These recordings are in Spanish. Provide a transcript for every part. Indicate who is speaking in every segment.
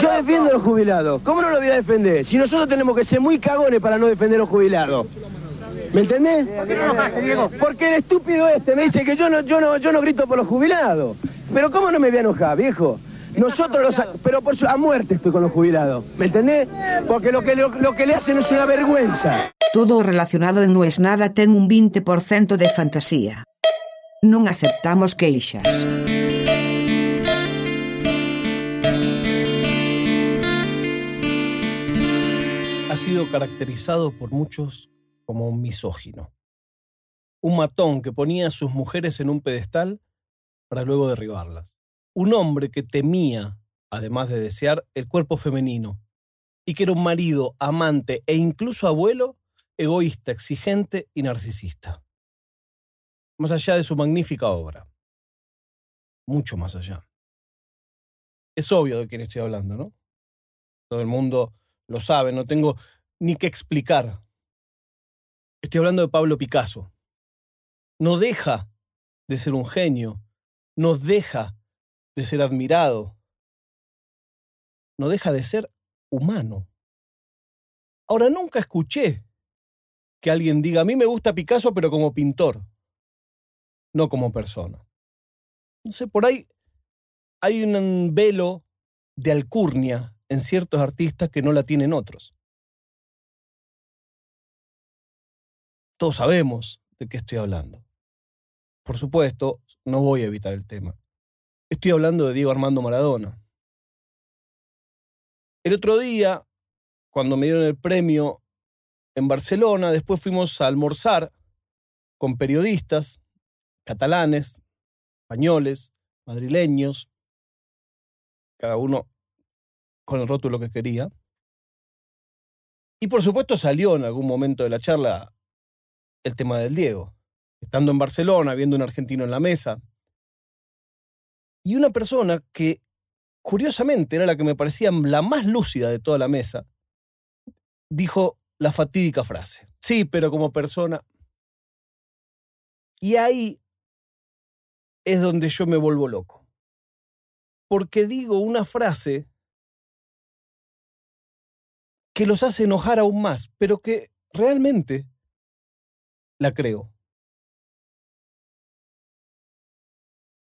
Speaker 1: Yo defiendo a los jubilados. ¿Cómo no lo voy a defender? Si nosotros tenemos que ser muy cagones para no defender a los jubilados. ¿Me entendés? Porque el estúpido este me dice que yo no, yo no, yo no grito por los jubilados. Pero ¿cómo no me voy a enojar, viejo? Nosotros los... Pero por su, a muerte estoy con los jubilados. ¿Me entendés? Porque lo que, lo, lo que le hacen es una vergüenza.
Speaker 2: Todo relacionado en Non es nada ten un 20% de fantasía. Non aceptamos queixas.
Speaker 3: Sido caracterizado por muchos como un misógino. Un matón que ponía a sus mujeres en un pedestal para luego derribarlas. Un hombre que temía, además de desear, el cuerpo femenino, y que era un marido, amante e incluso abuelo egoísta, exigente y narcisista. Más allá de su magnífica obra. Mucho más allá. Es obvio de quién estoy hablando, ¿no? Todo el mundo lo sabe, no tengo ni que explicar. Estoy hablando de Pablo Picasso. No deja de ser un genio, no deja de ser admirado, no deja de ser humano. Ahora, nunca escuché que alguien diga, a mí me gusta Picasso, pero como pintor, no como persona. Sé, por ahí hay un velo de alcurnia en ciertos artistas que no la tienen otros. Todos sabemos de qué estoy hablando. Por supuesto, no voy a evitar el tema. Estoy hablando de Diego Armando Maradona. El otro día, cuando me dieron el premio en Barcelona, después fuimos a almorzar con periodistas catalanes, españoles, madrileños, cada uno con el rótulo que quería. Y por supuesto salió en algún momento de la charla el tema del Diego. Estando en Barcelona, viendo un argentino en la mesa. Y una persona que, curiosamente, era la que me parecía la más lúcida de toda la mesa, dijo la fatídica frase. Sí, pero como persona. Y ahí es donde yo me vuelvo loco. Porque digo una frase que los hace enojar aún más, pero que realmente la creo.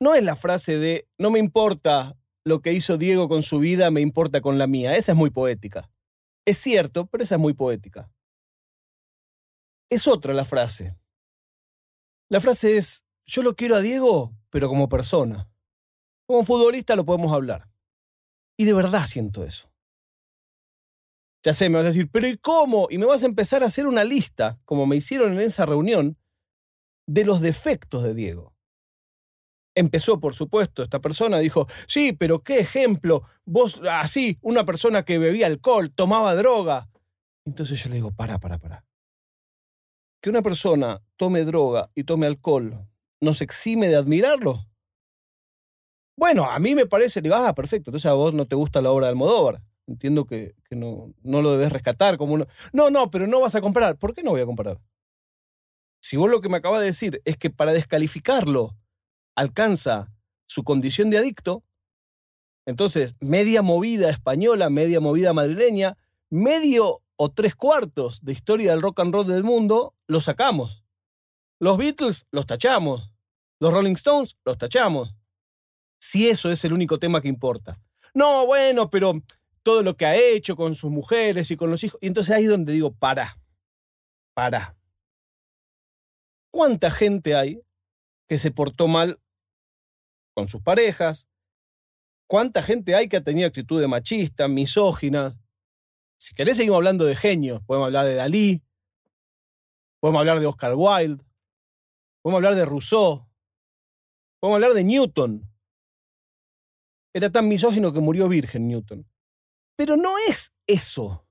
Speaker 3: No es la frase de no me importa lo que hizo Diego con su vida, me importa con la mía. Esa es muy poética. Es cierto, pero esa es muy poética. Es otra la frase. La frase es, yo lo quiero a Diego, pero como persona. Como futbolista lo podemos hablar. Y de verdad siento eso. Ya sé, me vas a decir, pero ¿y cómo? Y me vas a empezar a hacer una lista, como me hicieron en esa reunión, de los defectos de Diego. Empezó, por supuesto, esta persona dijo, sí, pero qué ejemplo, vos así, una persona que bebía alcohol, tomaba droga. Entonces yo le digo, para, para, para. Que una persona tome droga y tome alcohol, ¿nos exime de admirarlo? Bueno, a mí me parece, digo, ah, perfecto, entonces a vos no te gusta la obra de Almodóvar entiendo que, no, no, lo debes rescatar como uno. No, no, pero no vas a comprar. ¿Por qué no voy a comprar? Si vos lo que me acabas de decir es que para descalificarlo alcanza su condición de adicto, entonces media movida española, media movida madrileña, medio o tres cuartos de historia del rock and roll del mundo, lo sacamos. Los Beatles los tachamos. Los Rolling Stones los tachamos. Si eso es el único tema que importa. No, bueno, pero todo lo que ha hecho con sus mujeres y con los hijos. Y entonces ahí es donde digo, para, para. ¿Cuánta gente hay que se portó mal con sus parejas? ¿Cuánta gente hay que ha tenido actitud de machista, misógina? Si querés seguimos hablando de genios, podemos hablar de Dalí, podemos hablar de Oscar Wilde, podemos hablar de Rousseau, podemos hablar de Newton. Era tan misógino que murió virgen Newton. Pero no es eso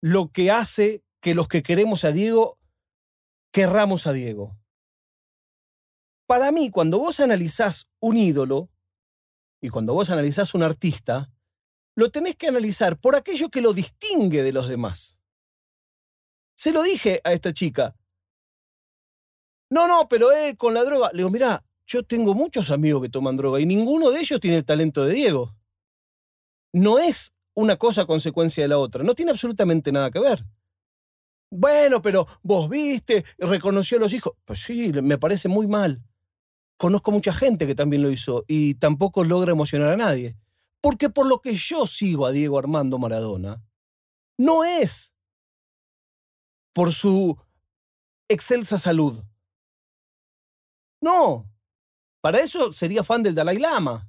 Speaker 3: lo que hace que los que queremos a Diego querramos a Diego. Para mí, cuando vos analizás un ídolo y cuando vos analizás un artista, lo tenés que analizar por aquello que lo distingue de los demás. Se lo dije a esta chica. No, no, pero él con la droga. Le digo, mira, yo tengo muchos amigos que toman droga y ninguno de ellos tiene el talento de Diego. No es una cosa consecuencia de la otra, no tiene absolutamente nada que ver. Bueno, pero vos viste, reconoció a los hijos. Pues sí, me parece muy mal. Conozco mucha gente que también lo hizo y tampoco logra emocionar a nadie. Porque por lo que yo sigo a Diego Armando Maradona, no es por su excelsa salud. No, para eso sería fan del Dalai Lama.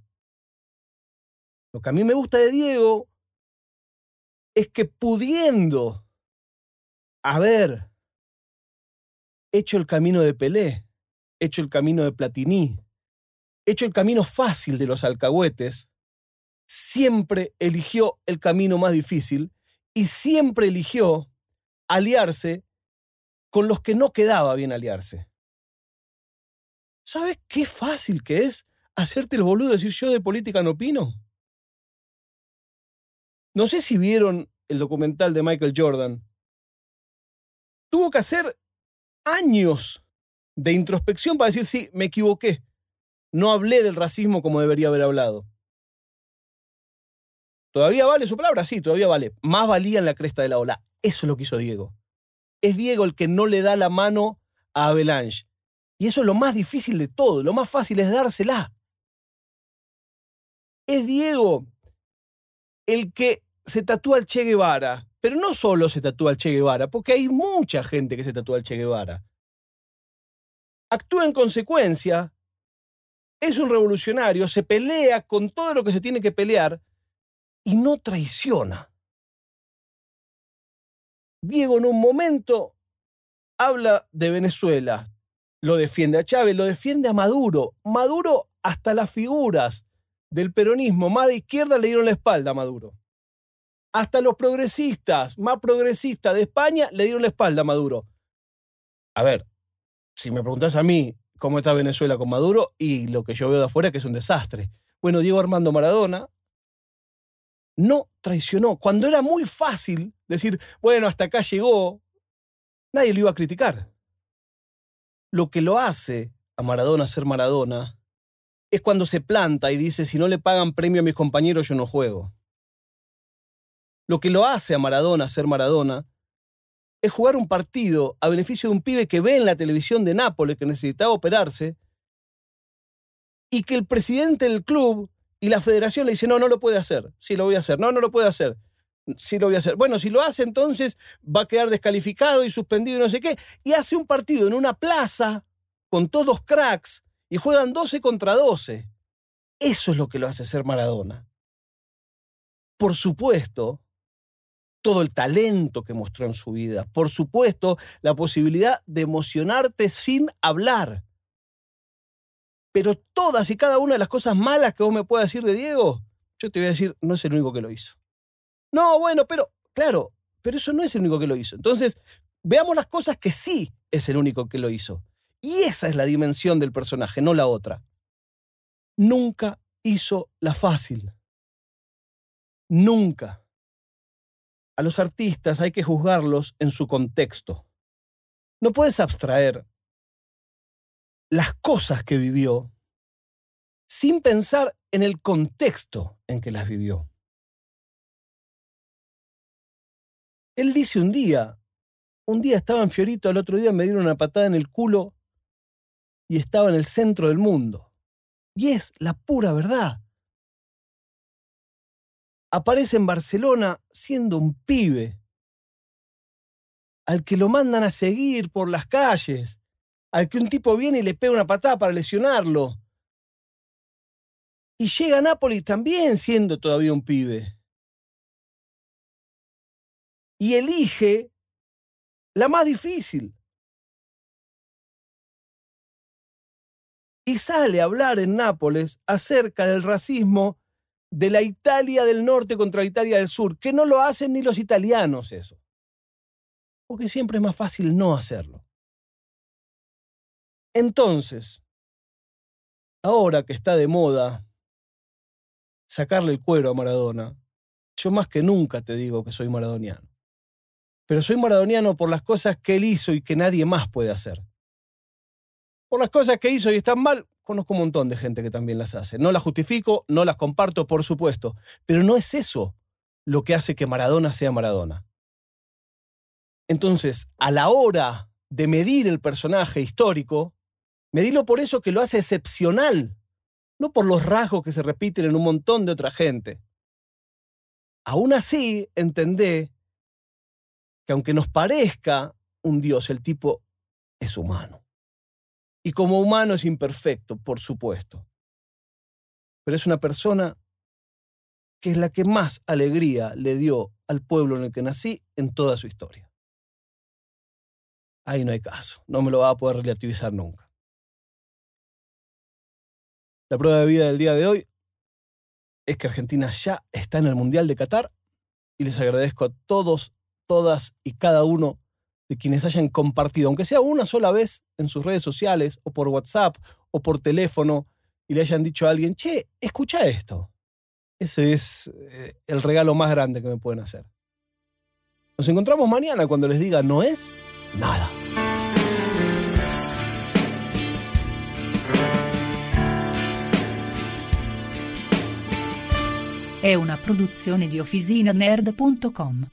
Speaker 3: Lo que a mí me gusta de Diego es que pudiendo haber hecho el camino de Pelé, hecho el camino de Platini, hecho el camino fácil de los alcahuetes, siempre eligió el camino más difícil y siempre eligió aliarse con los que no quedaba bien aliarse. ¿Sabes qué fácil que es hacerte el boludo y decir yo de política no opino? No sé si vieron el documental de Michael Jordan. Tuvo que hacer años de introspección para decir, sí, me equivoqué. No hablé del racismo como debería haber hablado. ¿Todavía vale su palabra? Sí, todavía vale. Más valía en la cresta de la ola. Eso es lo que hizo Diego. Es Diego el que no le da la mano a Avalanche. Y eso es lo más difícil de todo. Lo más fácil es dársela. Es Diego el que se tatúa al Che Guevara. Pero no solo se tatúa al Che Guevara, porque hay mucha gente que se tatúa al Che Guevara. Actúa en consecuencia, es un revolucionario, se pelea con todo lo que se tiene que pelear y no traiciona. Diego en un momento habla de Venezuela, lo defiende a Chávez, lo defiende a Maduro. Maduro hasta las figuras del peronismo más de izquierda le dieron la espalda a Maduro. Hasta los progresistas más progresistas de España le dieron la espalda a Maduro. A ver, si me preguntas a mí cómo está Venezuela con Maduro y lo que yo veo de afuera que es un desastre. Bueno, Diego Armando Maradona no traicionó. Cuando era muy fácil decir, bueno, hasta acá llegó, nadie lo iba a criticar. Lo que lo hace a Maradona ser Maradona es cuando se planta y dice, si no le pagan premio a mis compañeros, yo no juego. Lo que lo hace a Maradona ser Maradona es jugar un partido a beneficio de un pibe que ve en la televisión de Nápoles que necesitaba operarse y que el presidente del club y la federación le dice, no, no lo puede hacer. Sí, lo voy a hacer. No, no lo puede hacer. Sí, lo voy a hacer. Bueno, si lo hace, entonces va a quedar descalificado y suspendido y no sé qué. Y hace un partido en una plaza con todos cracks y juegan 12 contra 12. Eso es lo que lo hace ser Maradona. Por supuesto, todo el talento que mostró en su vida. Por supuesto, la posibilidad de emocionarte sin hablar. Pero todas y cada una de las cosas malas que vos me puedas decir de Diego, yo te voy a decir, no es el único que lo hizo. No, bueno, pero, claro, pero eso no es el único que lo hizo. Entonces, veamos las cosas que sí es el único que lo hizo. Y esa es la dimensión del personaje, no la otra. Nunca hizo la fácil. Nunca. A los artistas hay que juzgarlos en su contexto. No puedes abstraer las cosas que vivió sin pensar en el contexto en que las vivió. Él dice un día, un día estaba en Fiorito, al otro día me dieron una patada en el culo y estaba en el centro del mundo. Y es la pura verdad. Aparece en Barcelona siendo un pibe, al que lo mandan a seguir por las calles, al que un tipo viene y le pega una patada para lesionarlo. Y llega a Nápoles también siendo todavía un pibe. Y elige la más difícil. Y sale a hablar en Nápoles acerca del racismo de la Italia del norte contra la Italia del sur, que no lo hacen ni los italianos eso. Porque siempre es más fácil no hacerlo. Entonces, ahora que está de moda sacarle el cuero a Maradona, yo más que nunca te digo que soy maradoniano. Pero soy maradoniano por las cosas que él hizo y que nadie más puede hacer. Por las cosas que hizo y están mal, conozco un montón de gente que también las hace. No las justifico, no las comparto, por supuesto, pero no es eso lo que hace que Maradona sea Maradona. Entonces, a la hora de medir el personaje histórico, medirlo por eso que lo hace excepcional, no por los rasgos que se repiten en un montón de otra gente. Aún así, entendé que aunque nos parezca un Dios, el tipo es humano. Y como humano es imperfecto, por supuesto. Pero es una persona que es la que más alegría le dio al pueblo en el que nací en toda su historia. Ahí no hay caso, no me lo va a poder relativizar nunca. La prueba de vida del día de hoy es que Argentina ya está en el Mundial de Qatar y les agradezco a todos, todas y cada uno de quienes hayan compartido, aunque sea una sola vez en sus redes sociales o por WhatsApp o por teléfono, y le hayan dicho a alguien, che, escucha esto. Ese es eh, el regalo más grande que me pueden hacer. Nos encontramos mañana cuando les diga no es nada.
Speaker 4: È una produzione di OfficinaNerd.com.